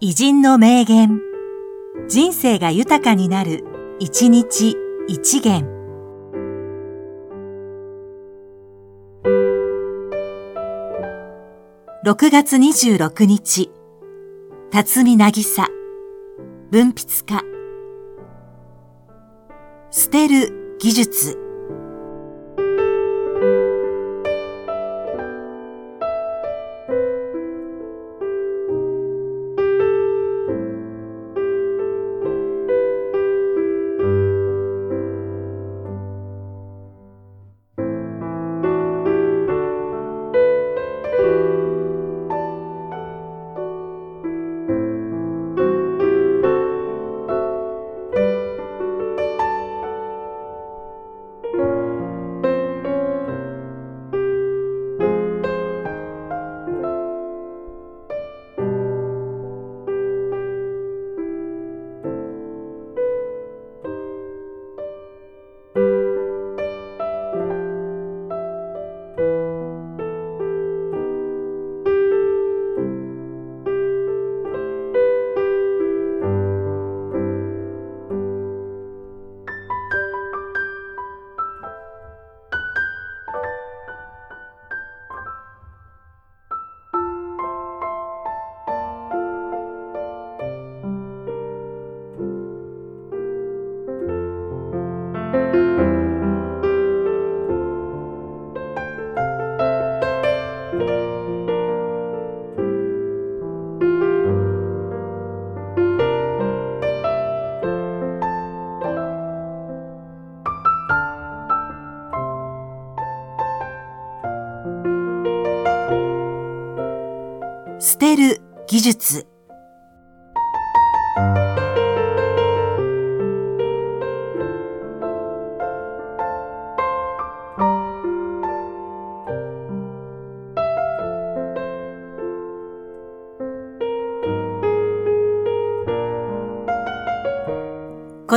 偉人の名言。人生が豊かになる、一日一元。6月26日、辰巳渚、文筆家。捨てる技術。捨てる技術。